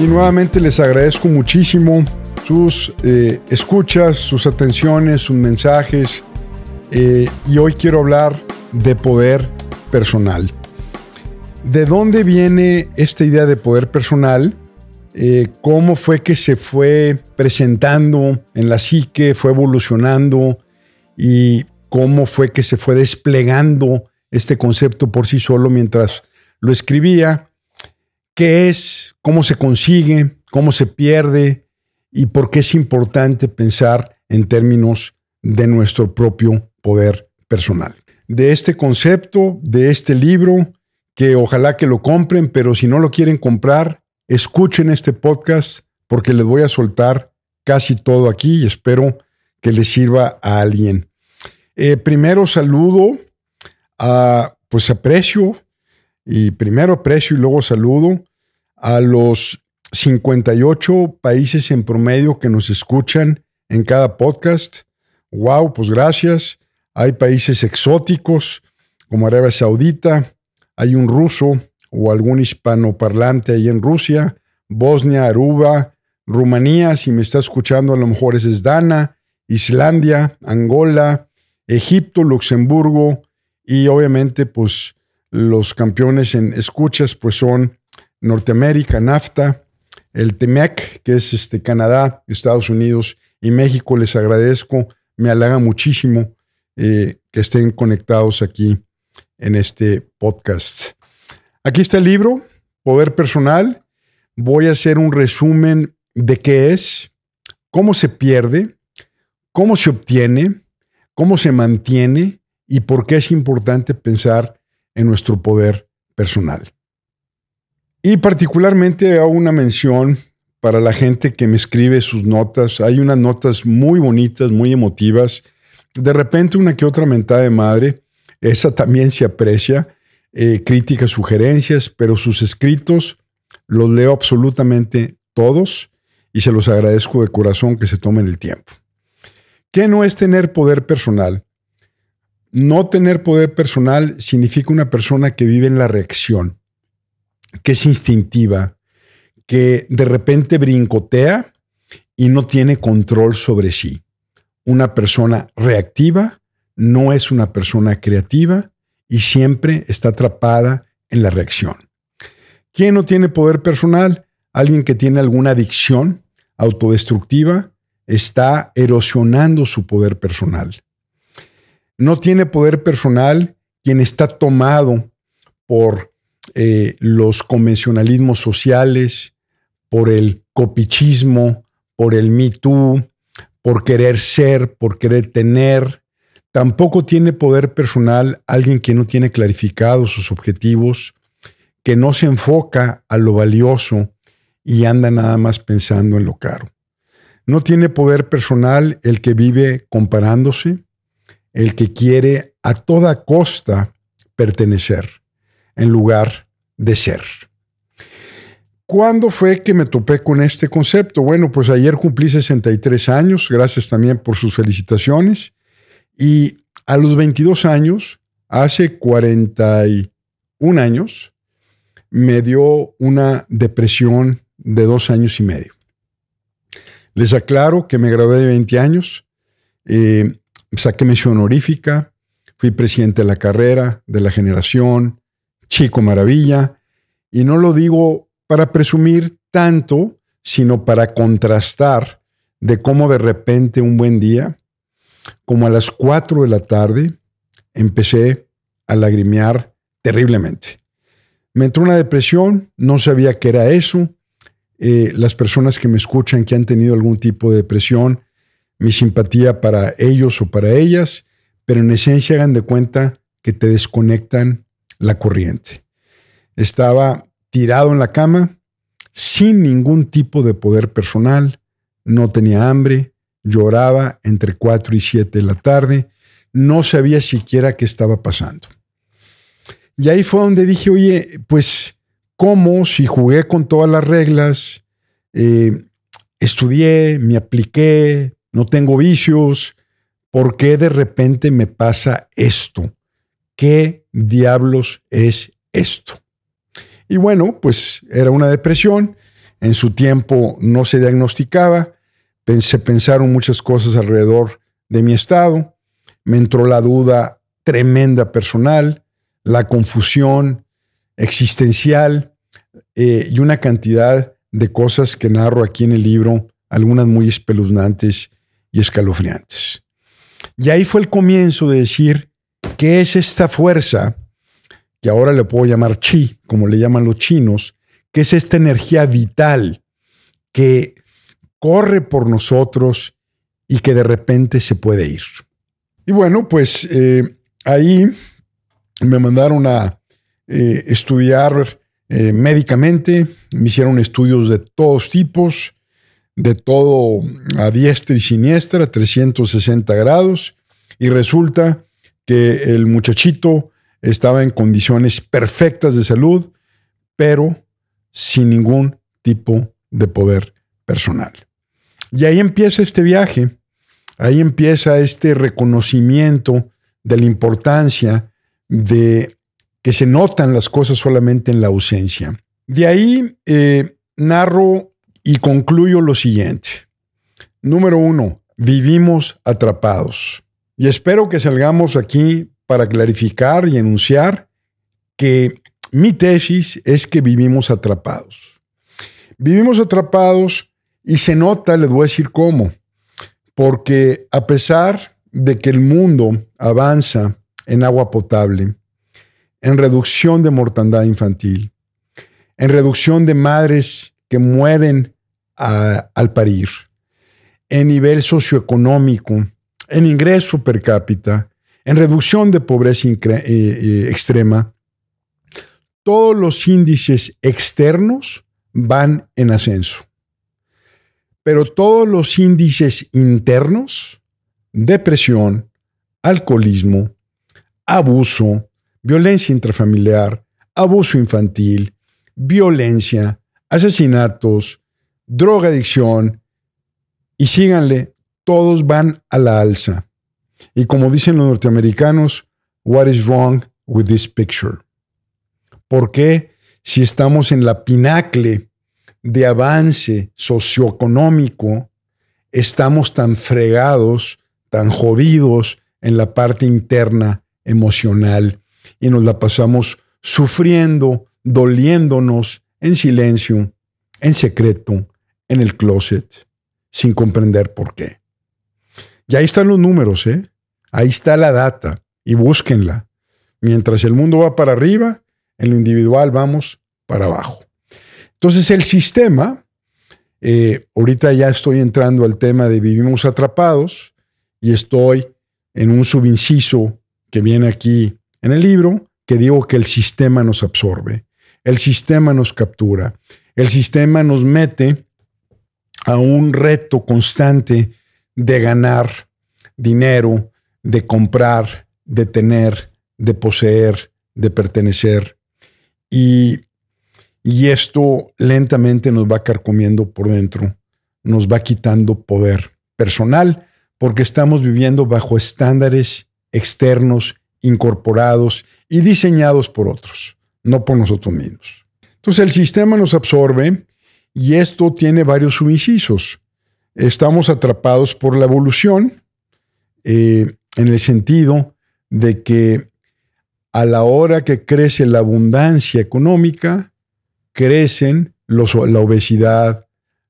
Y nuevamente les agradezco muchísimo sus eh, escuchas, sus atenciones, sus mensajes. Eh, y hoy quiero hablar de poder personal. ¿De dónde viene esta idea de poder personal? Eh, ¿Cómo fue que se fue presentando en la psique, fue evolucionando y cómo fue que se fue desplegando este concepto por sí solo mientras lo escribía? ¿Qué es? ¿Cómo se consigue? ¿Cómo se pierde? ¿Y por qué es importante pensar en términos de nuestro propio poder personal? De este concepto, de este libro, que ojalá que lo compren, pero si no lo quieren comprar, escuchen este podcast porque les voy a soltar casi todo aquí y espero que les sirva a alguien. Eh, primero saludo pues aprecio, y primero aprecio y luego saludo a los 58 países en promedio que nos escuchan en cada podcast. Wow, pues gracias. Hay países exóticos como Arabia Saudita, hay un ruso o algún hispanoparlante ahí en Rusia, Bosnia, Aruba, Rumanía, si me está escuchando a lo mejor es Dana, Islandia, Angola, Egipto, Luxemburgo y obviamente pues los campeones en escuchas pues son Norteamérica, NAFTA, el TEMEC, que es este Canadá, Estados Unidos y México. Les agradezco, me halaga muchísimo eh, que estén conectados aquí en este podcast. Aquí está el libro, Poder Personal. Voy a hacer un resumen de qué es, cómo se pierde, cómo se obtiene, cómo se mantiene y por qué es importante pensar en nuestro poder personal. Y particularmente hago una mención para la gente que me escribe sus notas. Hay unas notas muy bonitas, muy emotivas. De repente una que otra mentada de madre esa también se aprecia. Eh, críticas, sugerencias, pero sus escritos los leo absolutamente todos y se los agradezco de corazón que se tomen el tiempo. ¿Qué no es tener poder personal? No tener poder personal significa una persona que vive en la reacción, que es instintiva, que de repente brincotea y no tiene control sobre sí. Una persona reactiva no es una persona creativa y siempre está atrapada en la reacción. ¿Quién no tiene poder personal? Alguien que tiene alguna adicción autodestructiva está erosionando su poder personal. No tiene poder personal quien está tomado por eh, los convencionalismos sociales, por el copichismo, por el me too, por querer ser, por querer tener, Tampoco tiene poder personal alguien que no tiene clarificados sus objetivos, que no se enfoca a lo valioso y anda nada más pensando en lo caro. No tiene poder personal el que vive comparándose, el que quiere a toda costa pertenecer en lugar de ser. ¿Cuándo fue que me topé con este concepto? Bueno, pues ayer cumplí 63 años, gracias también por sus felicitaciones. Y a los 22 años, hace 41 años, me dio una depresión de dos años y medio. Les aclaro que me gradué de 20 años, eh, saqué mención honorífica, fui presidente de la carrera, de la generación, chico maravilla, y no lo digo para presumir tanto, sino para contrastar de cómo de repente un buen día como a las 4 de la tarde, empecé a lagrimear terriblemente. Me entró una depresión, no sabía qué era eso. Eh, las personas que me escuchan que han tenido algún tipo de depresión, mi simpatía para ellos o para ellas, pero en esencia hagan de cuenta que te desconectan la corriente. Estaba tirado en la cama, sin ningún tipo de poder personal, no tenía hambre, lloraba entre 4 y 7 de la tarde, no sabía siquiera qué estaba pasando. Y ahí fue donde dije, oye, pues, ¿cómo si jugué con todas las reglas, eh, estudié, me apliqué, no tengo vicios, ¿por qué de repente me pasa esto? ¿Qué diablos es esto? Y bueno, pues era una depresión en su tiempo no se diagnosticaba, se pensaron muchas cosas alrededor de mi estado, me entró la duda tremenda personal, la confusión existencial eh, y una cantidad de cosas que narro aquí en el libro, algunas muy espeluznantes y escalofriantes. Y ahí fue el comienzo de decir, ¿qué es esta fuerza? Que ahora le puedo llamar chi, como le llaman los chinos, que es esta energía vital que corre por nosotros y que de repente se puede ir. Y bueno, pues eh, ahí me mandaron a eh, estudiar eh, médicamente, me hicieron estudios de todos tipos, de todo a diestra y siniestra, 360 grados, y resulta que el muchachito estaba en condiciones perfectas de salud, pero sin ningún tipo de poder personal. Y ahí empieza este viaje, ahí empieza este reconocimiento de la importancia de que se notan las cosas solamente en la ausencia. De ahí eh, narro y concluyo lo siguiente. Número uno, vivimos atrapados. Y espero que salgamos aquí para clarificar y enunciar que mi tesis es que vivimos atrapados. Vivimos atrapados y se nota, les voy a decir cómo, porque a pesar de que el mundo avanza en agua potable, en reducción de mortandad infantil, en reducción de madres que mueren al parir, en nivel socioeconómico, en ingreso per cápita, en reducción de pobreza eh, eh, extrema, todos los índices externos van en ascenso. Pero todos los índices internos, depresión, alcoholismo, abuso, violencia intrafamiliar, abuso infantil, violencia, asesinatos, drogadicción, y síganle, todos van a la alza. Y como dicen los norteamericanos, what is wrong with this picture? ¿Por qué si estamos en la pinacle de avance socioeconómico, estamos tan fregados, tan jodidos en la parte interna emocional y nos la pasamos sufriendo, doliéndonos en silencio, en secreto, en el closet, sin comprender por qué. Y ahí están los números, ¿eh? Ahí está la data y búsquenla. Mientras el mundo va para arriba, en lo individual vamos para abajo. Entonces el sistema, eh, ahorita ya estoy entrando al tema de vivimos atrapados y estoy en un subinciso que viene aquí en el libro, que digo que el sistema nos absorbe, el sistema nos captura, el sistema nos mete a un reto constante de ganar dinero, de comprar, de tener, de poseer, de pertenecer. Y, y esto lentamente nos va carcomiendo por dentro, nos va quitando poder personal, porque estamos viviendo bajo estándares externos incorporados y diseñados por otros, no por nosotros mismos. Entonces el sistema nos absorbe y esto tiene varios subincisos. Estamos atrapados por la evolución eh, en el sentido de que a la hora que crece la abundancia económica, crecen la obesidad,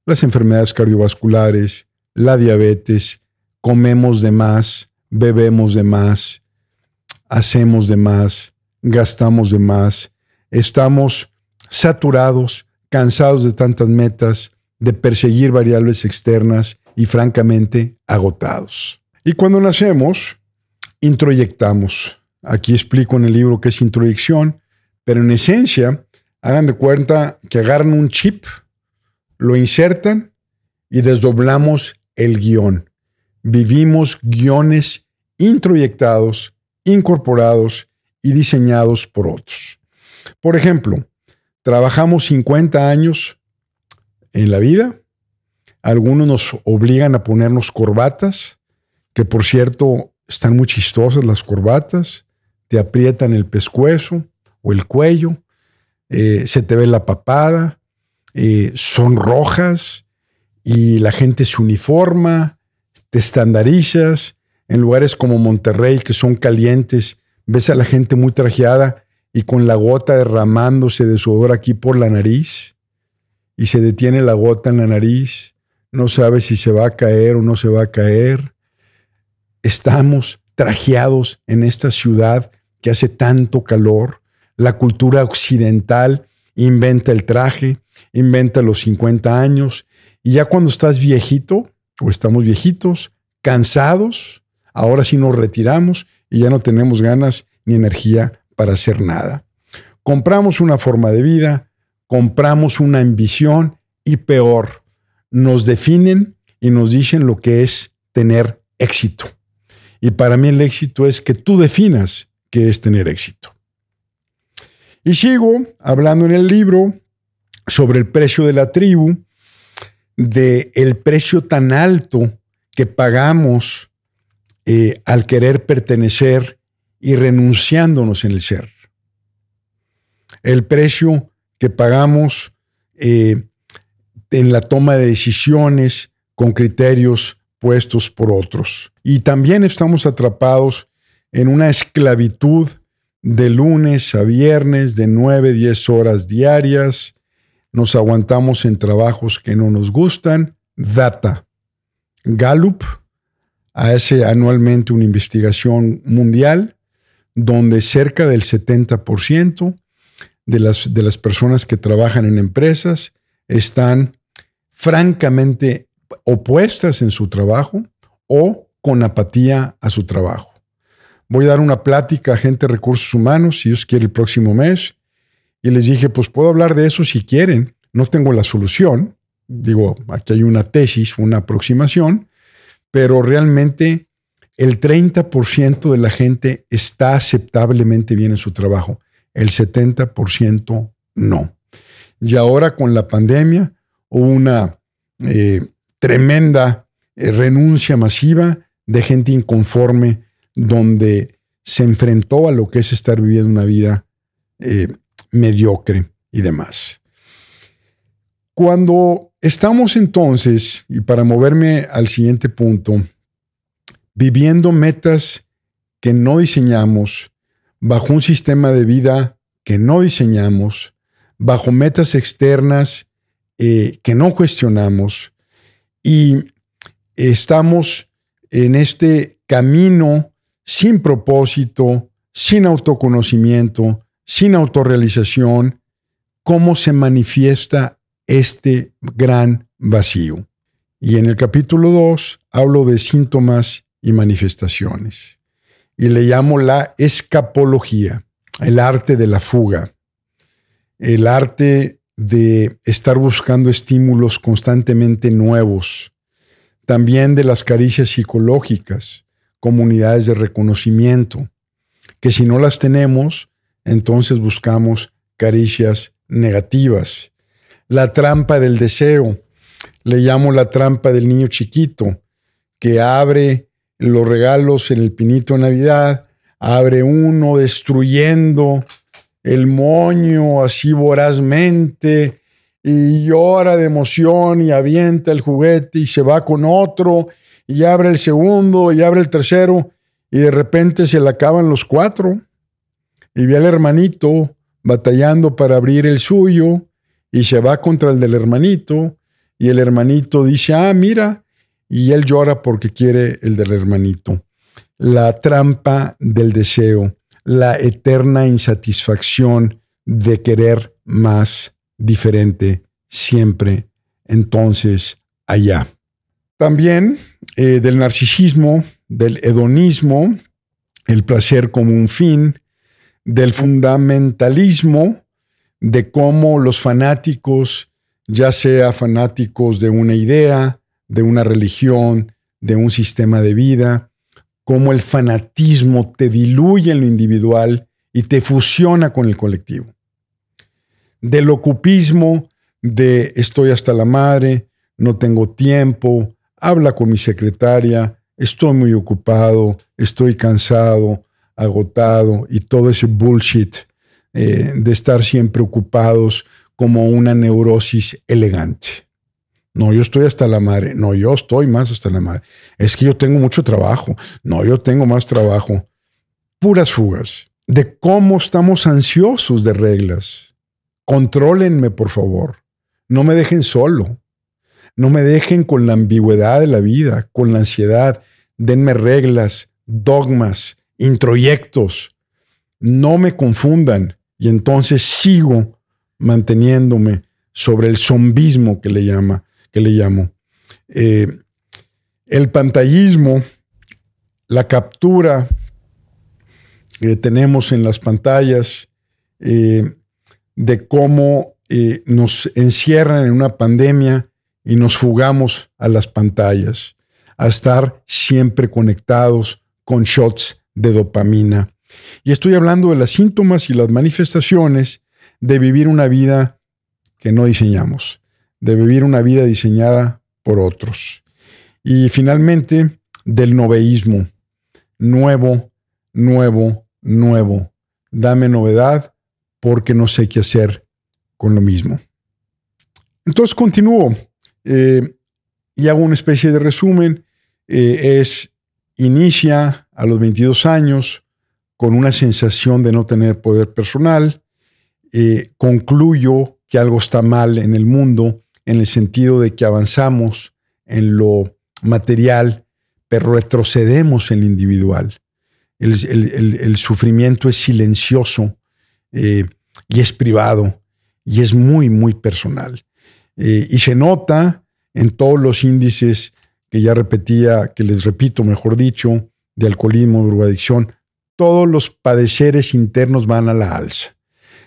las enfermedades cardiovasculares, la diabetes, comemos de más, bebemos de más, hacemos de más, gastamos de más, estamos saturados, cansados de tantas metas, de perseguir variables externas y francamente agotados. Y cuando nacemos, introyectamos. Aquí explico en el libro qué es introyección, pero en esencia, hagan de cuenta que agarran un chip, lo insertan y desdoblamos el guion. Vivimos guiones introyectados incorporados y diseñados por otros. Por ejemplo, trabajamos 50 años en la vida, algunos nos obligan a ponernos corbatas, que por cierto están muy chistosas las corbatas, te aprietan el pescuezo o el cuello, eh, se te ve la papada, eh, son rojas y la gente se uniforma, te estandarizas. En lugares como Monterrey, que son calientes, ves a la gente muy trajeada y con la gota derramándose de sudor aquí por la nariz y se detiene la gota en la nariz, no sabe si se va a caer o no se va a caer. Estamos trajeados en esta ciudad que hace tanto calor. La cultura occidental inventa el traje, inventa los 50 años y ya cuando estás viejito o estamos viejitos, cansados, ahora sí nos retiramos y ya no tenemos ganas ni energía para hacer nada. Compramos una forma de vida, compramos una ambición y peor, nos definen y nos dicen lo que es tener éxito. Y para mí el éxito es que tú definas qué es tener éxito. Y sigo hablando en el libro sobre el precio de la tribu, de el precio tan alto que pagamos eh, al querer pertenecer y renunciándonos en el ser. El precio que pagamos eh, en la toma de decisiones con criterios puestos por otros. Y también estamos atrapados en una esclavitud de lunes a viernes de 9, 10 horas diarias. Nos aguantamos en trabajos que no nos gustan. Data. Gallup hace anualmente una investigación mundial donde cerca del 70% de las, de las personas que trabajan en empresas están francamente opuestas en su trabajo o con apatía a su trabajo. Voy a dar una plática a gente de recursos humanos, si Dios quiere, el próximo mes. Y les dije, pues puedo hablar de eso si quieren. No tengo la solución. Digo, aquí hay una tesis, una aproximación, pero realmente el 30% de la gente está aceptablemente bien en su trabajo. El 70% no. Y ahora con la pandemia, hubo una eh, tremenda eh, renuncia masiva de gente inconforme donde se enfrentó a lo que es estar viviendo una vida eh, mediocre y demás. Cuando estamos entonces, y para moverme al siguiente punto, viviendo metas que no diseñamos, bajo un sistema de vida que no diseñamos, bajo metas externas eh, que no cuestionamos y estamos en este camino sin propósito, sin autoconocimiento, sin autorrealización, cómo se manifiesta este gran vacío. Y en el capítulo 2 hablo de síntomas y manifestaciones. Y le llamo la escapología, el arte de la fuga, el arte de estar buscando estímulos constantemente nuevos, también de las caricias psicológicas, comunidades de reconocimiento, que si no las tenemos, entonces buscamos caricias negativas. La trampa del deseo, le llamo la trampa del niño chiquito, que abre los regalos en el pinito de Navidad, abre uno destruyendo el moño así vorazmente y llora de emoción y avienta el juguete y se va con otro y abre el segundo y abre el tercero y de repente se le acaban los cuatro. Y ve al hermanito batallando para abrir el suyo y se va contra el del hermanito y el hermanito dice, ah, mira, y él llora porque quiere el del hermanito. La trampa del deseo la eterna insatisfacción de querer más, diferente, siempre, entonces, allá. También eh, del narcisismo, del hedonismo, el placer como un fin, del fundamentalismo, de cómo los fanáticos, ya sea fanáticos de una idea, de una religión, de un sistema de vida, cómo el fanatismo te diluye en lo individual y te fusiona con el colectivo. Del ocupismo, de estoy hasta la madre, no tengo tiempo, habla con mi secretaria, estoy muy ocupado, estoy cansado, agotado y todo ese bullshit eh, de estar siempre ocupados como una neurosis elegante. No, yo estoy hasta la madre. No, yo estoy más hasta la madre. Es que yo tengo mucho trabajo. No, yo tengo más trabajo. Puras fugas de cómo estamos ansiosos de reglas. Contrólenme, por favor. No me dejen solo. No me dejen con la ambigüedad de la vida, con la ansiedad. Denme reglas, dogmas, introyectos. No me confundan. Y entonces sigo manteniéndome sobre el zombismo que le llama que le llamo. Eh, el pantallismo, la captura que tenemos en las pantallas eh, de cómo eh, nos encierran en una pandemia y nos fugamos a las pantallas, a estar siempre conectados con shots de dopamina. Y estoy hablando de las síntomas y las manifestaciones de vivir una vida que no diseñamos de vivir una vida diseñada por otros. Y finalmente, del noveísmo. Nuevo, nuevo, nuevo. Dame novedad porque no sé qué hacer con lo mismo. Entonces continúo eh, y hago una especie de resumen. Eh, es, inicia a los 22 años con una sensación de no tener poder personal. Eh, concluyo que algo está mal en el mundo en el sentido de que avanzamos en lo material, pero retrocedemos en lo individual. El, sufrimiento es silencioso eh, y es privado y es muy, muy personal. Eh, y se nota en todos los índices que ya repetía, que les repito, mejor dicho, de alcoholismo, drogadicción, todos los padeceres internos van a la alza.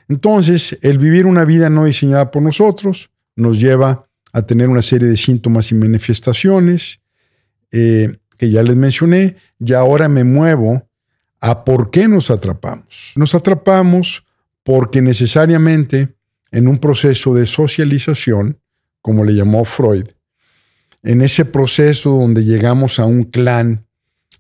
Entonces, el vivir una vida no diseñada por nosotros, nos lleva a tener una serie de síntomas y manifestaciones eh, que ya les mencioné, y ahora me muevo a por qué nos atrapamos. Nos atrapamos porque necesariamente en un proceso de socialización, como le llamó Freud, en ese proceso donde llegamos a un clan,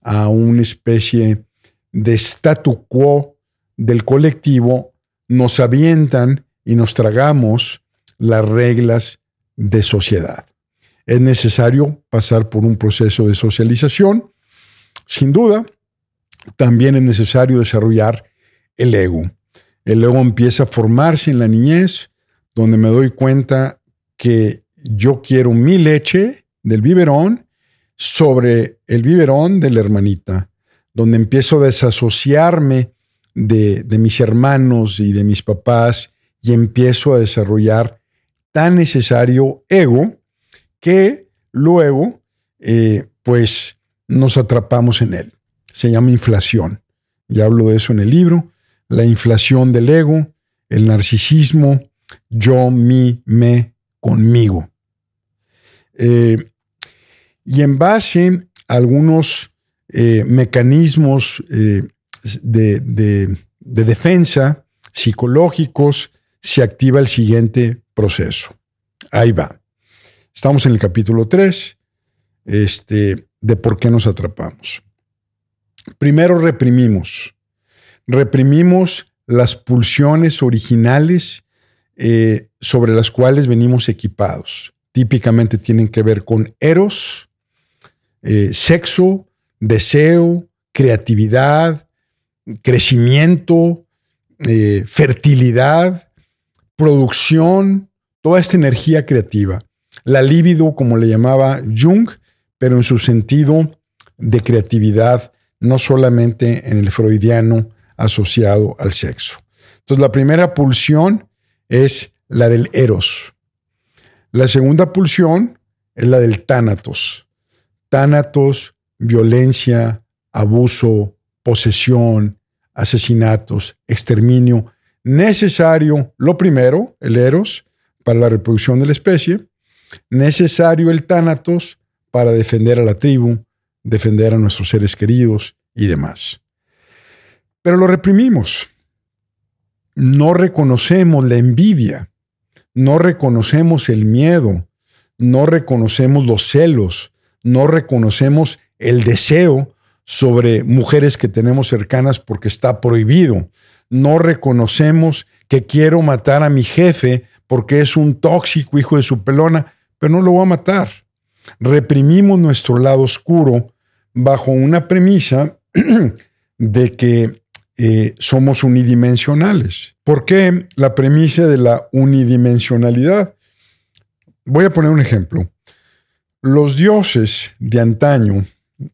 a una especie de statu quo del colectivo, nos avientan y nos tragamos las reglas de sociedad. Es necesario pasar por un proceso de socialización. Sin duda, también es necesario desarrollar el ego. El ego empieza a formarse en la niñez, donde me doy cuenta que yo quiero mi leche del biberón sobre el biberón de la hermanita, donde empiezo a desasociarme de, de mis hermanos y de mis papás y empiezo a desarrollar tan necesario ego que luego, eh, pues, nos atrapamos en él. Se llama inflación. Ya hablo de eso en el libro. La inflación del ego, el narcisismo, yo, mi, me, conmigo. Eh, y en base a algunos eh, mecanismos de defensa psicológicos, se activa el siguiente proceso. Ahí va. Estamos en el capítulo 3 este, de por qué nos atrapamos. Primero reprimimos. Reprimimos las pulsiones originales eh, sobre las cuales venimos equipados. Típicamente tienen que ver con eros, eh, sexo, deseo, creatividad, crecimiento, eh, fertilidad, producción, toda esta energía creativa. La libido, como le llamaba Jung, pero en su sentido de creatividad, no solamente en el freudiano asociado al sexo. Entonces, la primera pulsión es la del eros. La segunda pulsión es la del tánatos. Tánatos, violencia, abuso, posesión, asesinatos, exterminio, necesario, lo primero, el eros, para la reproducción de la especie, necesario el tánatos para defender a la tribu, defender a nuestros seres queridos y demás. Pero lo reprimimos. No reconocemos la envidia, no reconocemos el miedo, no reconocemos los celos, no reconocemos el deseo sobre mujeres que tenemos cercanas porque está prohibido, no reconocemos que quiero matar a mi jefe porque es un tóxico hijo de su pelona, pero no lo va a matar. Reprimimos nuestro lado oscuro bajo una premisa de que eh, somos unidimensionales. ¿Por qué la premisa de la unidimensionalidad? Voy a poner un ejemplo. Los dioses de antaño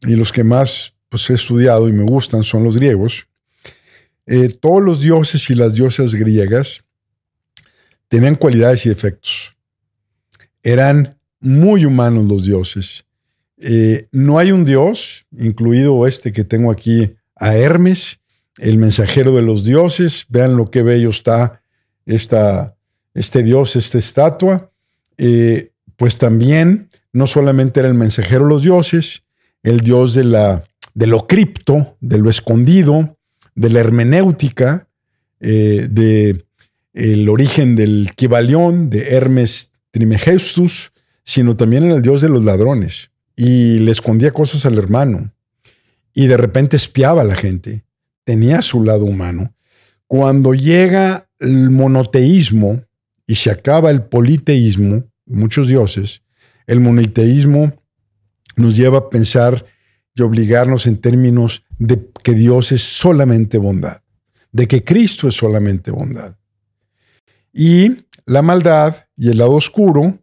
y los que más pues, he estudiado y me gustan son los griegos. Eh, todos los dioses y las diosas griegas tenían cualidades y defectos. Eran muy humanos los dioses. Eh, no hay un dios, incluido este que tengo aquí, a Hermes, el mensajero de los dioses. Vean lo que bello está esta, este dios, esta estatua. Eh, pues también no solamente era el mensajero de los dioses, el dios de, la, de lo cripto, de lo escondido, de la hermenéutica, eh, de origen del Kibalión, de Hermes Trimegestus, sino también era el dios de los ladrones. Y le escondía cosas al hermano. Y de repente espiaba a la gente. Tenía su lado humano. Cuando llega el monoteísmo y se acaba el politeísmo, muchos dioses, el monoteísmo nos lleva a pensar y obligarnos en términos de que Dios es solamente bondad, de que Cristo es solamente bondad. Y la maldad y el lado oscuro,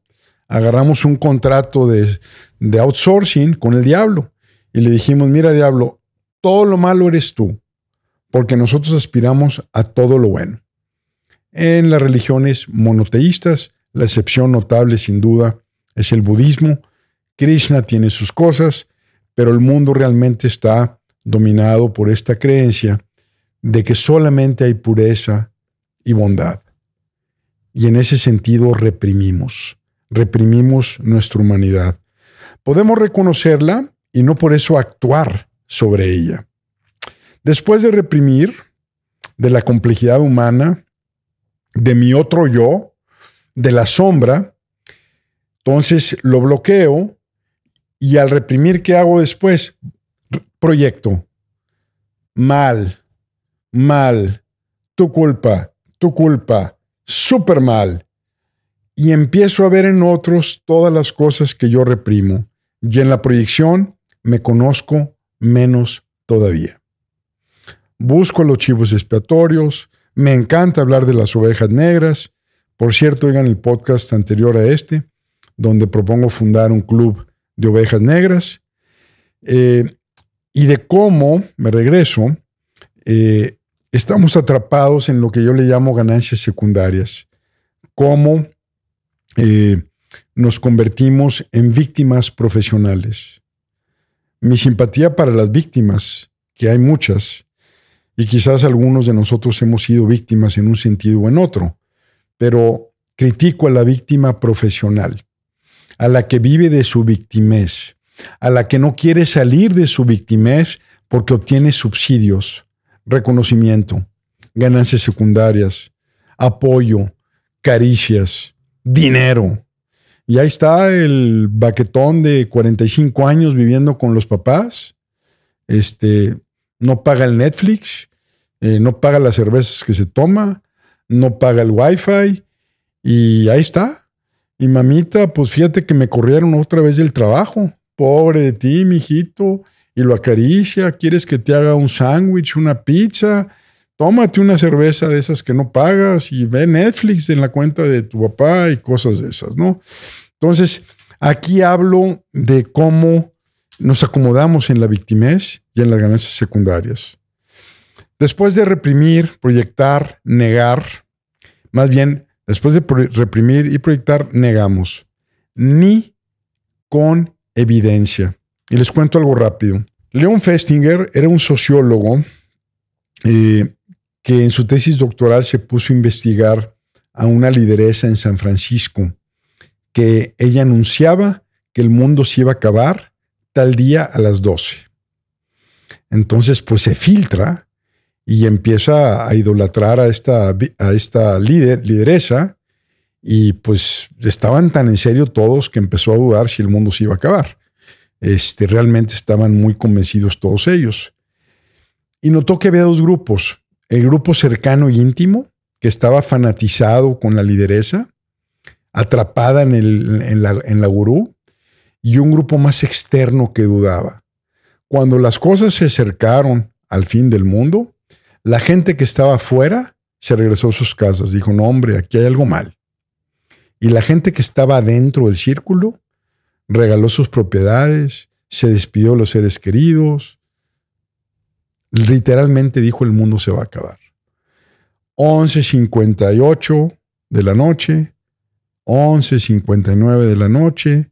agarramos un contrato de, de outsourcing con el diablo y le dijimos, mira diablo, todo lo malo eres tú, porque nosotros aspiramos a todo lo bueno. En las religiones monoteístas, la excepción notable sin duda es el budismo. Krishna tiene sus cosas, pero el mundo realmente está dominado por esta creencia de que solamente hay pureza y bondad. Y en ese sentido reprimimos, reprimimos nuestra humanidad. Podemos reconocerla y no por eso actuar sobre ella. Después de reprimir de la complejidad humana, de mi otro yo, de la sombra, entonces lo bloqueo y al reprimir, ¿qué hago después? Proyecto. Mal, mal, tu culpa, tu culpa, súper mal. Y empiezo a ver en otros todas las cosas que yo reprimo. Y en la proyección me conozco menos todavía. Busco los chivos expiatorios, me encanta hablar de las ovejas negras. Por cierto, oigan el podcast anterior a este, donde propongo fundar un club de ovejas negras eh, y de cómo, me regreso, eh, estamos atrapados en lo que yo le llamo ganancias secundarias, cómo eh, nos convertimos en víctimas profesionales. Mi simpatía para las víctimas, que hay muchas, y quizás algunos de nosotros hemos sido víctimas en un sentido o en otro, pero critico a la víctima profesional a la que vive de su victimez, a la que no quiere salir de su victimez porque obtiene subsidios, reconocimiento, ganancias secundarias, apoyo, caricias, dinero. Y ahí está el baquetón de 45 años viviendo con los papás. Este, no paga el Netflix, eh, no paga las cervezas que se toma, no paga el wifi y ahí está, y mamita, pues fíjate que me corrieron otra vez del trabajo. Pobre de ti, mijito. Y lo acaricia. ¿Quieres que te haga un sándwich, una pizza? Tómate una cerveza de esas que no pagas y ve Netflix en la cuenta de tu papá y cosas de esas, ¿no? Entonces, aquí hablo de cómo nos acomodamos en la victimez y en las ganancias secundarias. Después de reprimir, proyectar, negar, más bien Después de reprimir y proyectar, negamos. Ni con evidencia. Y les cuento algo rápido. Leon Festinger era un sociólogo eh, que en su tesis doctoral se puso a investigar a una lideresa en San Francisco, que ella anunciaba que el mundo se iba a acabar tal día a las 12. Entonces, pues se filtra y empieza a idolatrar a esta, a esta líder, lideresa y pues estaban tan en serio todos que empezó a dudar si el mundo se iba a acabar. Este, realmente estaban muy convencidos todos ellos. Y notó que había dos grupos. El grupo cercano y íntimo, que estaba fanatizado con la lideresa, atrapada en, el, en, la, en la gurú y un grupo más externo que dudaba. Cuando las cosas se acercaron al fin del mundo, la gente que estaba afuera se regresó a sus casas. Dijo, no hombre, aquí hay algo mal. Y la gente que estaba dentro del círculo regaló sus propiedades, se despidió de los seres queridos. Literalmente dijo, el mundo se va a acabar. 11.58 de la noche, 11.59 de la noche,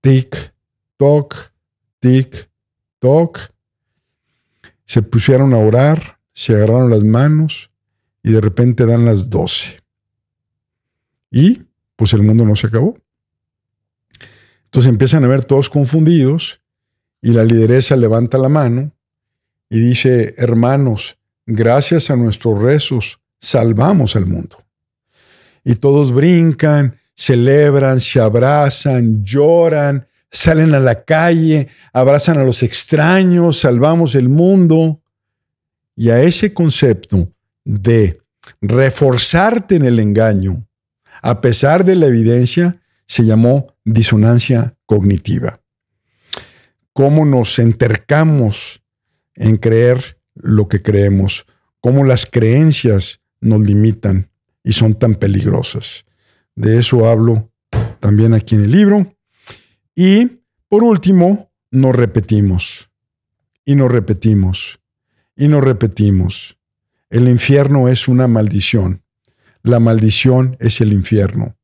tic, toc, tic, toc. Se pusieron a orar, se agarraron las manos y de repente dan las 12. Y pues el mundo no se acabó. Entonces empiezan a ver todos confundidos y la lideresa levanta la mano y dice, hermanos, gracias a nuestros rezos salvamos al mundo. Y todos brincan, celebran, se abrazan, lloran, salen a la calle, abrazan a los extraños, salvamos el mundo. Y a ese concepto de reforzarte en el engaño, a pesar de la evidencia, se llamó disonancia cognitiva. Cómo nos entercamos en creer lo que creemos, cómo las creencias nos limitan y son tan peligrosas. De eso hablo también aquí en el libro. Y por último, nos repetimos y nos repetimos y nos repetimos. El infierno es una maldición. La maldición es el infierno.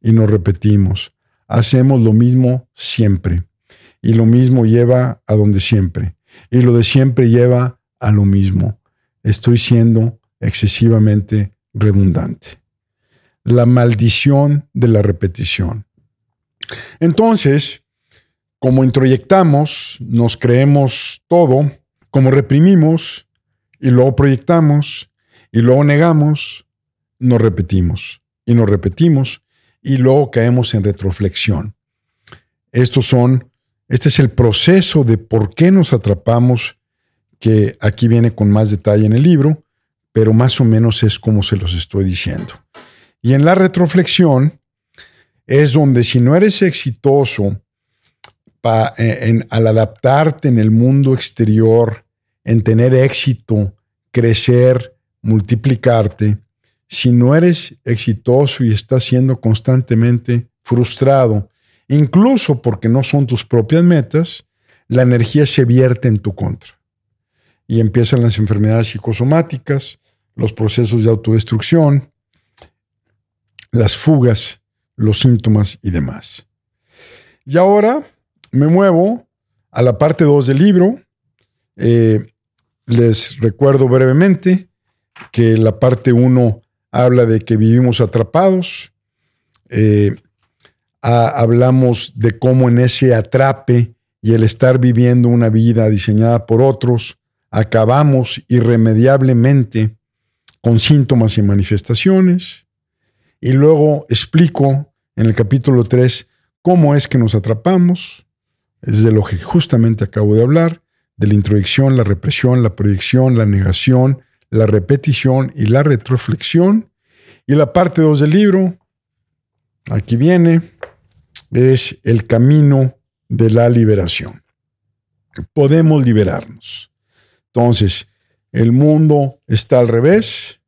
Y nos repetimos. Hacemos lo mismo siempre. Y lo mismo lleva a donde siempre. Y lo de siempre lleva a lo mismo. Estoy siendo excesivamente redundante. La maldición de la repetición. Entonces, como introyectamos, nos creemos todo, como reprimimos y luego proyectamos y luego negamos, nos repetimos y nos repetimos y luego caemos en retroflexión. Estos son, este es el proceso de por qué nos atrapamos, que aquí viene con más detalle en el libro, pero más o menos es como se los estoy diciendo. Y en la retroflexión es donde si no eres exitoso en, al adaptarte en el mundo exterior, en tener éxito, crecer, multiplicarte, si no eres exitoso y estás siendo constantemente frustrado, incluso porque no son tus propias metas, la energía se vierte en tu contra. Y empiezan las enfermedades psicosomáticas, los procesos de autodestrucción, las fugas, los síntomas y demás. Y ahora me muevo a la parte 2 del libro. Eh, les recuerdo brevemente que la parte 1 habla de que vivimos atrapados. Eh, hablamos de cómo en ese atrape y el estar viviendo una vida diseñada por otros, acabamos irremediablemente con síntomas y manifestaciones. Y luego explico en el capítulo 3 cómo es que nos atrapamos, es de lo que justamente acabo de hablar, de la introyección, la represión, la proyección, la negación, la repetición y la retroflexión. Y la parte 2 del libro, aquí viene, es el camino de la liberación. Podemos liberarnos. Entonces, el mundo está al revés.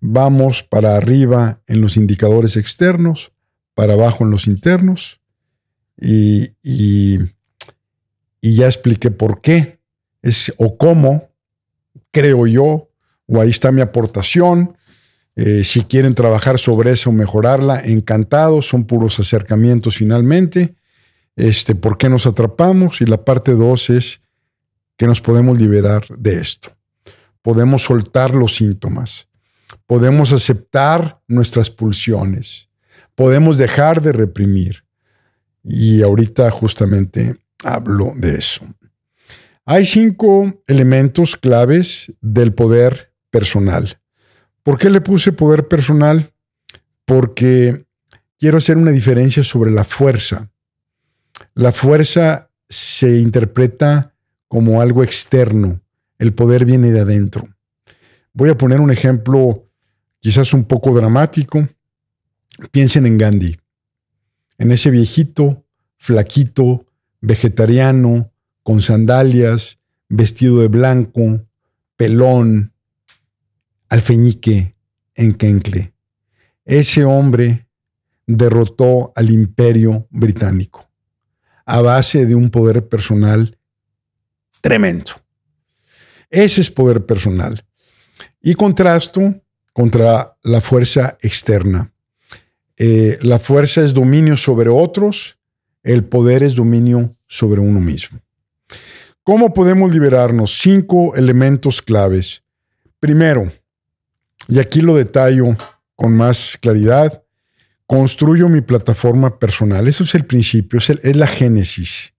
Vamos para arriba en los indicadores externos, para abajo en los internos. Y, y, ya expliqué por qué es, o cómo, creo yo, o ahí está mi aportación. Eh, si quieren trabajar sobre eso, mejorarla, encantados, son puros acercamientos finalmente. Este, ¿Por qué nos atrapamos? Y la parte dos es que nos podemos liberar de esto podemos soltar los síntomas, podemos aceptar nuestras pulsiones, podemos dejar de reprimir. Y ahorita justamente hablo de eso. Hay cinco elementos claves del poder personal. ¿Por qué le puse poder personal? Porque quiero hacer una diferencia sobre la fuerza. La fuerza se interpreta como algo externo, el poder viene de adentro. Voy a poner un ejemplo quizás un poco dramático. Piensen en Gandhi. en ese viejito, flaquito, vegetariano, con sandalias, vestido de blanco, pelón, alfeñique en Kencle. Ese hombre derrotó al imperio británico a base de un poder personal tremendo. Ese es poder personal. Y contrasto contra la fuerza externa. Eh, la fuerza es dominio sobre otros, el poder es dominio sobre uno mismo. ¿Cómo podemos liberarnos? Cinco elementos claves. Primero, y aquí lo detallo con más claridad, construyo mi plataforma personal. Eso es el principio, es, la génesis.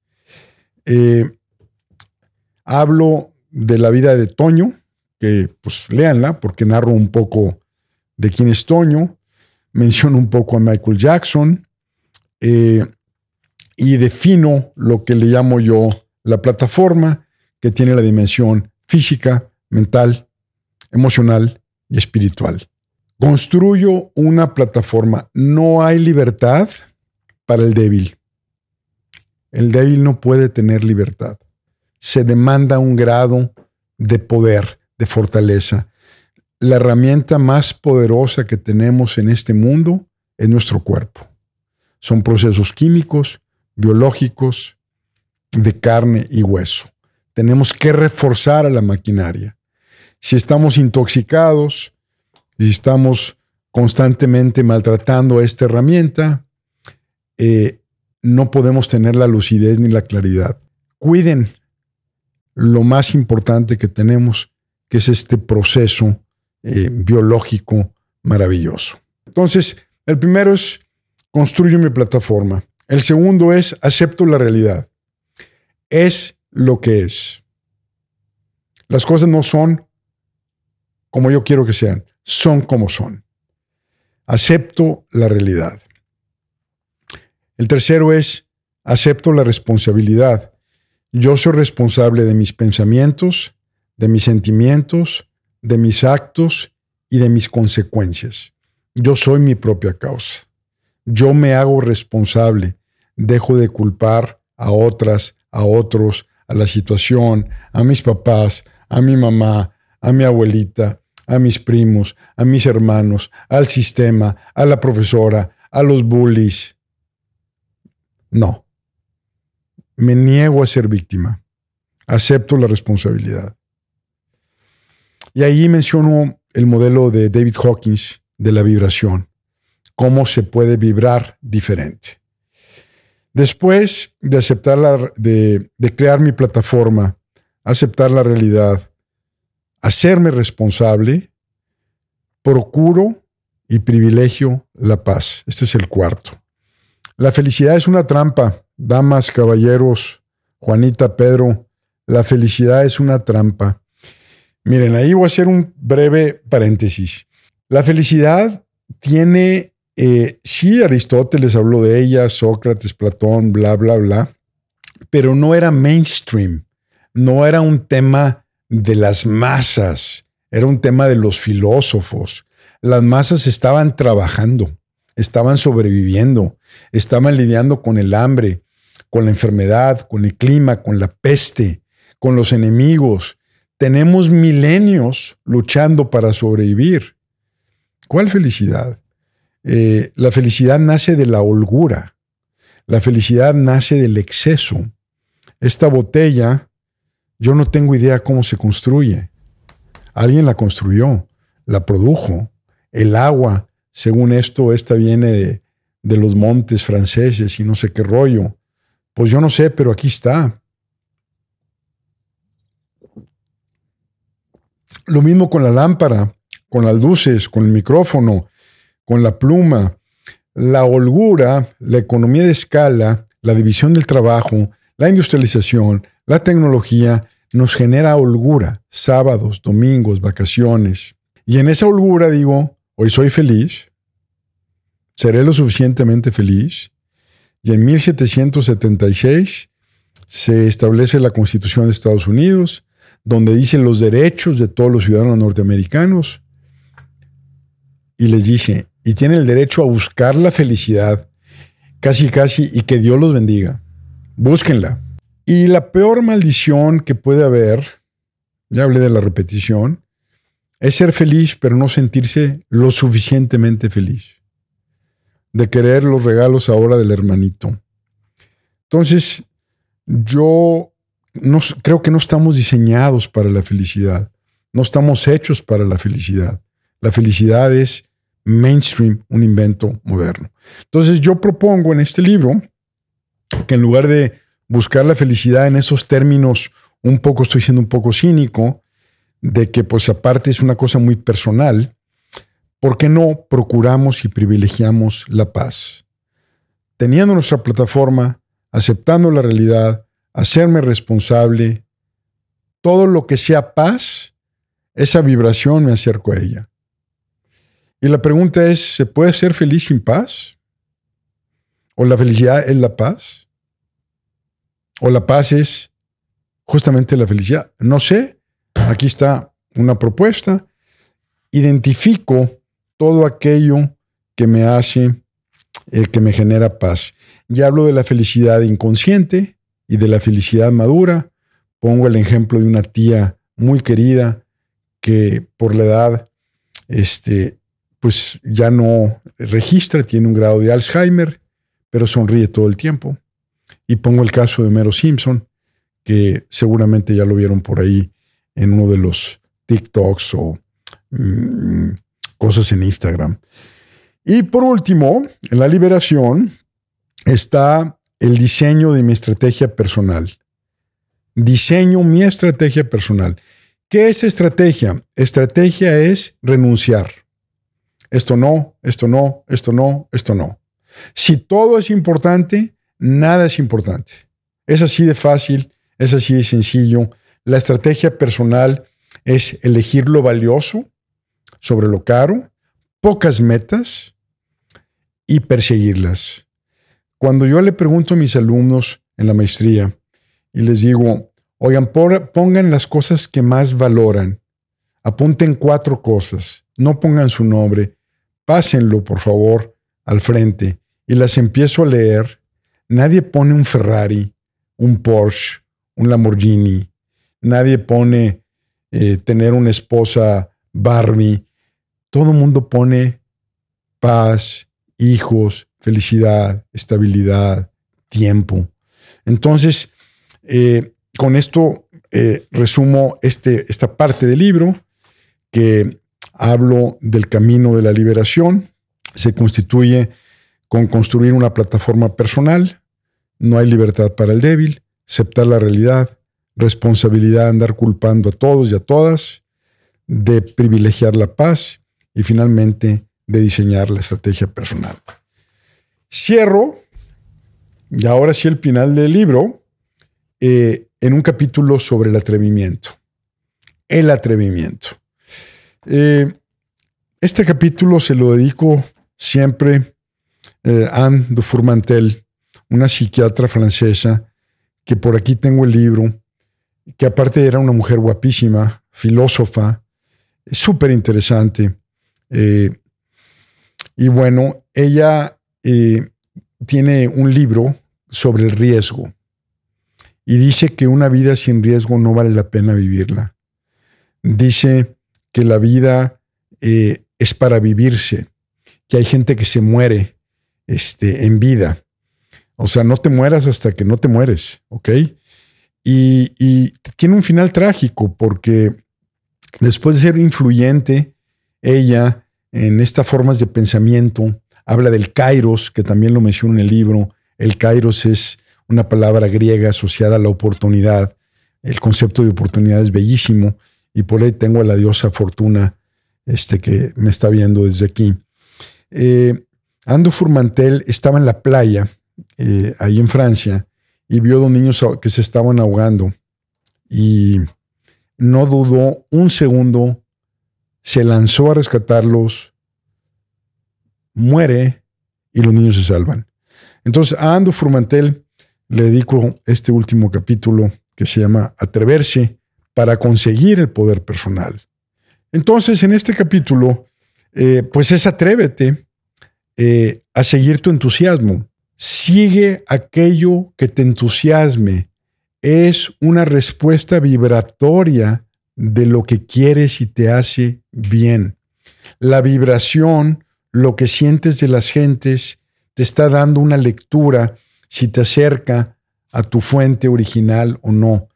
Eh, hablo de la vida de Toño, que pues léanla porque narro un poco de quién es Toño, menciono un poco a Michael Jackson eh, y defino lo que le llamo yo la plataforma que tiene la dimensión física, mental, emocional espiritual. Construyo una plataforma. No hay libertad para el débil. El débil no puede tener libertad. Se demanda un grado de poder, de fortaleza. La herramienta más poderosa que tenemos en este mundo es nuestro cuerpo. Son procesos químicos, biológicos, de carne y hueso. Tenemos que reforzar a la maquinaria. Si estamos intoxicados, si estamos constantemente maltratando esta herramienta, eh, no podemos tener la lucidez ni la claridad. Cuiden lo más importante que tenemos, que es este proceso eh, biológico maravilloso. Entonces, el primero es construyo mi plataforma. El segundo es acepto la realidad. Es lo que es. Las cosas no son como yo quiero que sean, son como son. Acepto la realidad. El tercero es acepto la responsabilidad. Yo soy responsable de mis pensamientos, de mis sentimientos, de mis actos y de mis consecuencias. Yo soy mi propia causa. Yo me hago responsable. Dejo de culpar a otras, a otros, a la situación, a mis papás, a mi mamá, a mi abuelita, a mis primos, a mis hermanos, al sistema, a la profesora, a los bullies. No. Me niego a ser víctima. Acepto la responsabilidad. Y ahí menciono el modelo de David Hawkins de la vibración, cómo se puede vibrar diferente. Después de aceptar la, de, de crear mi plataforma, aceptar la realidad, hacerme responsable, procuro y privilegio la paz. Este es el cuarto. La felicidad es una trampa, damas, caballeros, Juanita, Pedro, la felicidad es una trampa. Miren, ahí voy a hacer un breve paréntesis. La felicidad tiene, eh, sí, Aristóteles habló de ella, Sócrates, Platón, bla, bla, bla, pero no era mainstream, no era un tema de las masas, era un tema de los filósofos. Las masas estaban trabajando, estaban sobreviviendo, estaban lidiando con el hambre, con la enfermedad, con el clima, con la peste, con los enemigos. Tenemos milenios luchando para sobrevivir. ¿Cuál felicidad? Eh, la felicidad nace de la holgura. La felicidad nace del exceso. Esta botella, yo no tengo idea cómo se construye. Alguien la construyó, la produjo. El agua, según esto, esta viene de, de los montes franceses y no sé qué rollo. Pues yo no sé, pero aquí está. Lo mismo con la lámpara, con las luces, con el micrófono, con la pluma. La holgura, la economía de escala, la división del trabajo, la industrialización, la tecnología, nos genera holgura, sábados, domingos, vacaciones. Y en esa holgura digo, hoy soy feliz, seré lo suficientemente feliz. Y en 1776 se establece la Constitución de Estados Unidos, donde dice los derechos de todos los ciudadanos norteamericanos. Y les dice, y tienen el derecho a buscar la felicidad, casi casi, y que Dios los bendiga. Búsquenla. Y la peor maldición que puede haber, ya hablé de la repetición, es ser feliz pero no sentirse lo suficientemente feliz. De querer los regalos ahora del hermanito. Entonces, yo no, creo que no estamos diseñados para la felicidad. No estamos hechos para la felicidad. La felicidad es mainstream, un invento moderno. Entonces yo propongo en este libro que en lugar de buscar la felicidad en esos términos, un poco estoy siendo un poco cínico, de que pues aparte es una cosa muy personal, ¿por qué no procuramos y privilegiamos la paz? Teniendo nuestra plataforma, aceptando la realidad, hacerme responsable, todo lo que sea paz, esa vibración me acerco a ella. Y la pregunta es, ¿se puede ser feliz sin paz? ¿O la felicidad es la paz? ¿O la paz es justamente la felicidad? No sé. Aquí está una propuesta. Identifico todo aquello que me hace, el que me genera paz. Ya hablo de la felicidad inconsciente y de la felicidad madura. Pongo el ejemplo de una tía muy querida que por la edad este, pues ya no registra, tiene un grado de Alzheimer, pero sonríe todo el tiempo. Y pongo el caso de Mero Simpson, que seguramente ya lo vieron por ahí en uno de los TikToks o mm, cosas en Instagram. Y por último, en la liberación está el diseño de mi estrategia personal. Diseño mi estrategia personal. ¿Qué es estrategia? Estrategia es renunciar esto no, esto no, esto no, esto no. Si todo es importante, nada es importante. Es así de fácil, es así de sencillo. La estrategia personal es elegir lo valioso sobre lo caro, pocas metas y perseguirlas. Cuando yo le pregunto a mis alumnos en la maestría y les digo, oigan, pongan las cosas que más valoran, apunten cuatro cosas, no pongan su nombre, pásenlo por favor al frente y las empiezo a leer, nadie pone un Ferrari, un Porsche, un Lamborghini, nadie pone eh, tener una esposa Barbie, todo el mundo pone paz, hijos, felicidad, estabilidad, tiempo. Entonces, eh, con esto eh, resumo este, esta parte del libro que hablo del camino de la liberación, se constituye con construir una plataforma personal, no hay libertad para el débil, aceptar la realidad, responsabilidad andar culpando a todos y a todas, de privilegiar la paz y finalmente de diseñar la estrategia personal. Cierro, y ahora sí el final del libro, eh, en un capítulo sobre el atrevimiento. El atrevimiento. Eh, este capítulo se lo dedico siempre eh, a Anne de Fourmantel, una psiquiatra francesa, que por aquí tengo el libro, que aparte era una mujer guapísima, filósofa, súper interesante. Eh, y bueno, ella tiene un libro sobre el riesgo y dice que una vida sin riesgo no vale la pena vivirla. Dice que la vida eh, es para vivirse, que hay gente que se muere este, en vida. O sea, no te mueras hasta que no te mueres, ¿ok? Y, tiene un final trágico porque después de ser influyente, ella en estas formas de pensamiento habla del kairos, que también lo menciona en el libro. El kairos es una palabra griega asociada a la oportunidad. El concepto de oportunidad es bellísimo y por ahí tengo a la diosa Fortuna este, que me está viendo desde aquí. Eh, Ando Furmantel estaba en la playa, eh, ahí en Francia, y vio dos niños que se estaban ahogando. Y no dudó un segundo, se lanzó a rescatarlos, muere y los niños se salvan. Entonces a Ando Furmantel le dedico este último capítulo que se llama Atreverse para conseguir el poder personal. Entonces, en este capítulo, eh, pues es atrévete eh, a seguir tu entusiasmo. Sigue aquello que te entusiasme. Es una respuesta vibratoria de lo que quieres y te hace bien. La vibración, lo que sientes de las gentes, te está dando una lectura si te acerca a tu fuente original o no.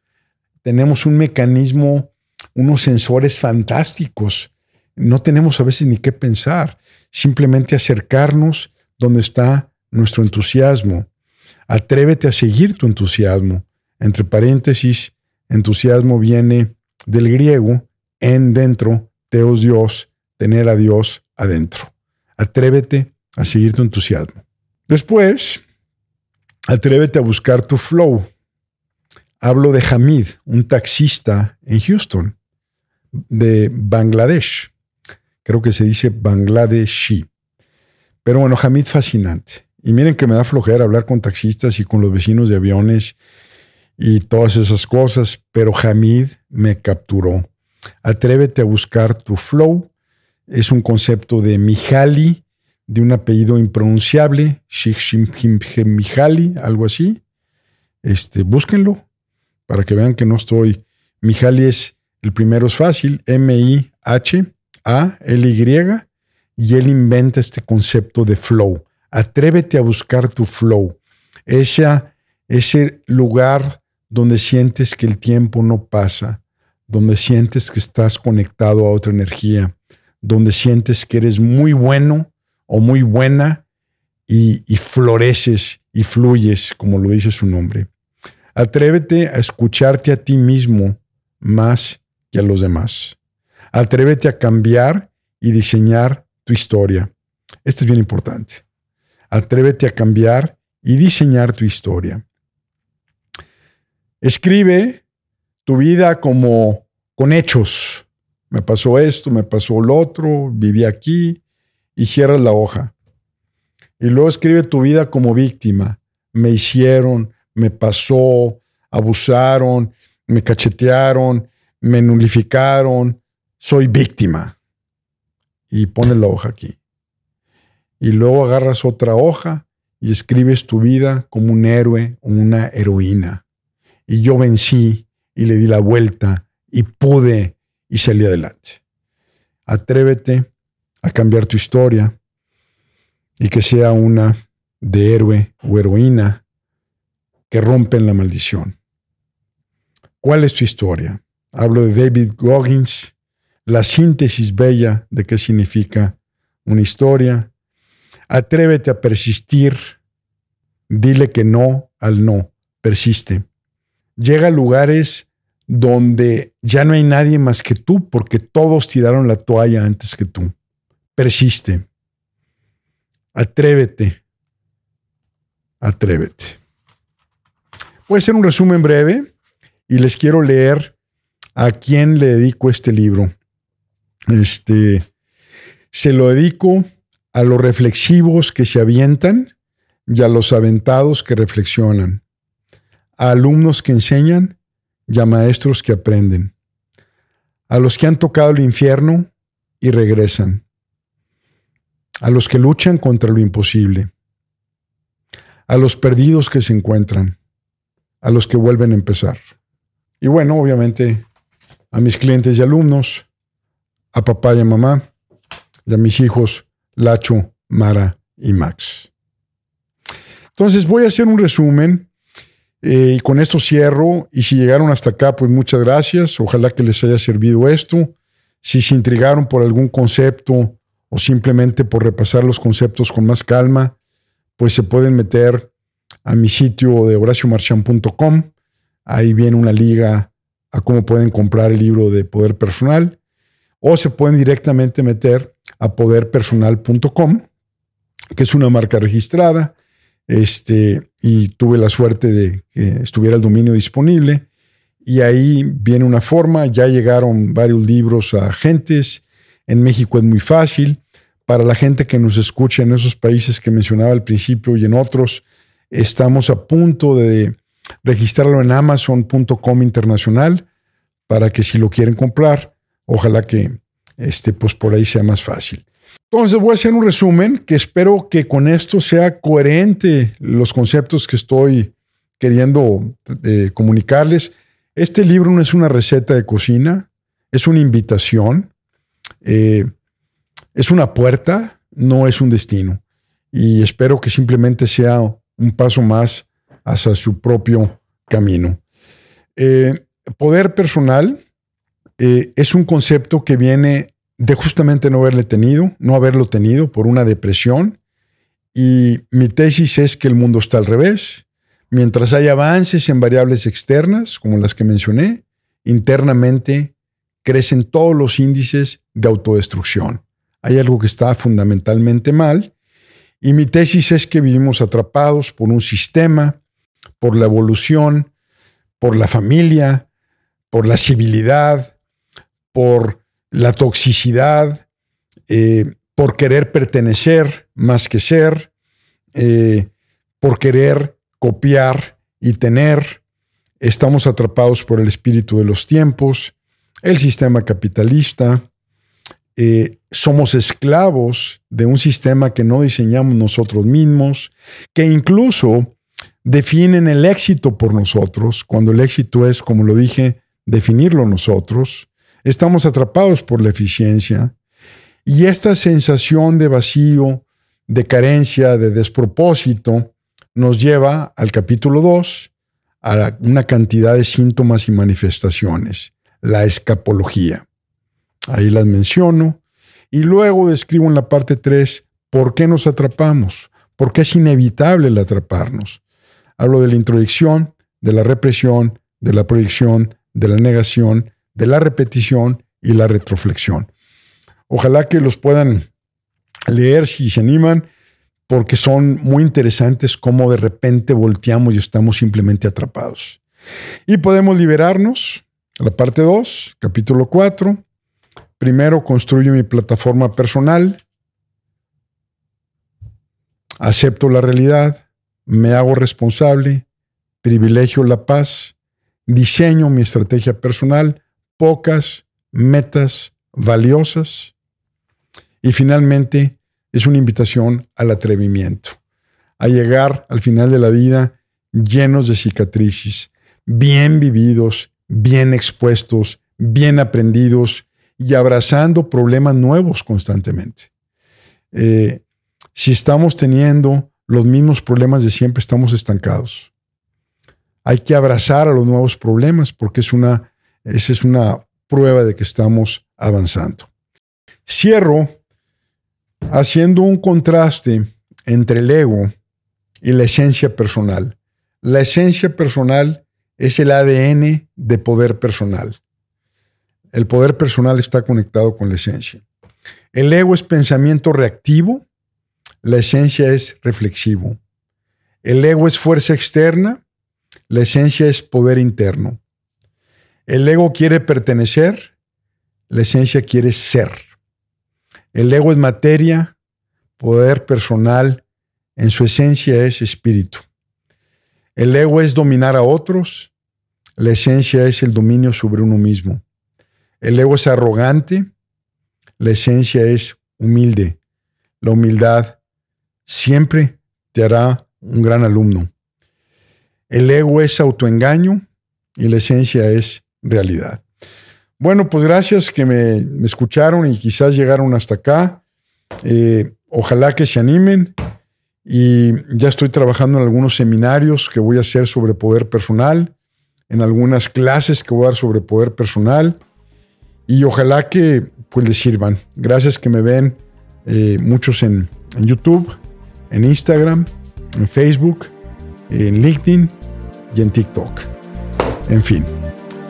Tenemos un mecanismo, unos sensores fantásticos. No tenemos a veces ni qué pensar, simplemente acercarnos donde está nuestro entusiasmo. Atrévete a seguir tu entusiasmo. Entre paréntesis, entusiasmo viene del griego en dentro, teos Dios, tener a Dios adentro. Atrévete a seguir tu entusiasmo. Después, atrévete a buscar tu flow. Hablo de Hamid, un taxista en Houston, de Bangladesh. Creo que se dice Bangladeshi. Pero bueno, Hamid fascinante. Y miren que me da flojera hablar con taxistas y con los vecinos de aviones y todas esas cosas, pero Hamid me capturó. Atrévete a buscar tu flow. Es un concepto de Mihaly, de un apellido impronunciable, Mihaly, algo así. Este, búsquenlo para que vean que no estoy. Mihaly es, el primero es fácil, M-I-H-A-L-Y, y él inventa este concepto de flow. Atrévete a buscar tu flow, ese lugar donde sientes que el tiempo no pasa, donde sientes que estás conectado a otra energía, donde sientes que eres muy bueno o muy buena y, y floreces y fluyes, como lo dice su nombre. Atrévete a escucharte a ti mismo más que a los demás. Atrévete a cambiar y diseñar tu historia. Esto es bien importante. Atrévete a cambiar y diseñar tu historia. Escribe tu vida como con hechos. Me pasó esto, me pasó lo otro, viví aquí y cierras la hoja. Y luego escribe tu vida como víctima. Me hicieron, me pasó, abusaron, me cachetearon, me nulificaron, soy víctima. Y pones la hoja aquí y luego agarras otra hoja y escribes tu vida como un héroe o una heroína. Y yo vencí y le di la vuelta y pude y salí adelante. Atrévete a cambiar tu historia y que sea una de héroe o heroína que rompen la maldición. ¿Cuál es tu historia? Hablo de David Goggins, la síntesis bella de qué significa una historia, Atrévete a persistir. Dile que no al no. Persiste. Llega a lugares donde ya no hay nadie más que tú porque todos tiraron la toalla antes que tú. Persiste. Atrévete. Atrévete. Voy a hacer un resumen breve y les quiero leer a quién le dedico este libro. Este, se lo dedico a los reflexivos que se avientan y a los aventados que reflexionan, a alumnos que enseñan y a maestros que aprenden, a los que han tocado el infierno y regresan, a los que luchan contra lo imposible, a los perdidos que se encuentran, a los que vuelven a empezar. Y bueno, obviamente a mis clientes y alumnos, a papá y a mamá, y a mis hijos Lacho, Mara y Max. Entonces voy a hacer un resumen eh, y con esto cierro. Y si llegaron hasta acá, pues muchas gracias. Ojalá que les haya servido esto. Si se intrigaron por algún concepto o simplemente por repasar los conceptos con más calma, pues se pueden meter a mi sitio de horaciomarchan.com. Ahí viene una liga a cómo pueden comprar el libro de poder personal. O se pueden directamente meter a poderpersonal.com, que es una marca registrada, este, y tuve la suerte de que estuviera el dominio disponible. Y ahí viene una forma, ya llegaron varios libros a agentes, en México es muy fácil, para la gente que nos escucha en esos países que mencionaba al principio y en otros, estamos a punto de registrarlo en amazon.com internacional para que si lo quieren comprar, ojalá que este, pues por ahí sea más fácil. Entonces voy a hacer un resumen que espero que con esto sea coherente los conceptos que estoy queriendo eh, comunicarles. Este libro no es una receta de cocina, es una invitación, eh, es una puerta, no es un destino. Y espero que simplemente sea un paso más hacia su propio camino. Eh, poder personal es un concepto que viene de justamente no haberle tenido, no haberlo tenido por una depresión. Y mi tesis es que el mundo está al revés. Mientras hay avances en variables externas, como las que mencioné, internamente crecen todos los índices de autodestrucción. Hay algo que está fundamentalmente mal. Y mi tesis es que vivimos atrapados por un sistema, por la evolución, por la familia, por la civilidad, por la toxicidad, eh, por querer pertenecer más que ser, eh, por querer copiar y tener. Estamos atrapados por el espíritu de los tiempos, el sistema capitalista. Eh, somos esclavos de un sistema que no diseñamos nosotros mismos, que incluso definen el éxito por nosotros, cuando el éxito es, como lo dije, definirlo nosotros. Estamos atrapados por la eficiencia y esta sensación de vacío, de carencia, de despropósito, nos lleva al capítulo 2, a una cantidad de síntomas y manifestaciones, la escapología. Ahí las menciono. Y luego describo en la parte 3 por qué nos atrapamos, por qué es inevitable el atraparnos. Hablo de la introducción, de la represión, de la proyección, de la negación de la repetición y la retroflexión. Ojalá que los puedan leer si se animan, porque son muy interesantes cómo de repente volteamos y estamos simplemente atrapados. Y podemos liberarnos. La parte 2, capítulo 4. Primero construyo mi plataforma personal. Acepto la realidad. Me hago responsable. Privilegio la paz. Diseño mi estrategia personal pocas metas valiosas y finalmente es una invitación al atrevimiento, a llegar al final de la vida llenos de cicatrices, bien vividos, bien expuestos, bien aprendidos y abrazando problemas nuevos constantemente. Eh, si estamos teniendo los mismos problemas de siempre, estamos estancados. Hay que abrazar a los nuevos problemas porque es una esa es una prueba de que estamos avanzando. Cierro haciendo un contraste entre el ego y la esencia personal. La esencia personal es el ADN de poder personal. El poder personal está conectado con la esencia. El ego es pensamiento reactivo, la esencia es reflexivo. El ego es fuerza externa, la esencia es poder interno. El ego quiere pertenecer, la esencia quiere ser. El ego es materia, poder personal, en su esencia es espíritu. El ego es dominar a otros, la esencia es el dominio sobre uno mismo. El ego es arrogante, la esencia es humilde. La humildad siempre te hará un gran alumno. El ego es autoengaño y la esencia es realidad. Bueno, pues gracias que me, escucharon y quizás llegaron hasta acá. Eh, ojalá que se animen y ya estoy trabajando en algunos seminarios que voy a hacer sobre poder personal, en algunas clases que voy a dar sobre poder personal y ojalá que pues les sirvan. Gracias que me ven eh, muchos en, en YouTube, en Instagram, en Facebook, en LinkedIn y en TikTok. En fin.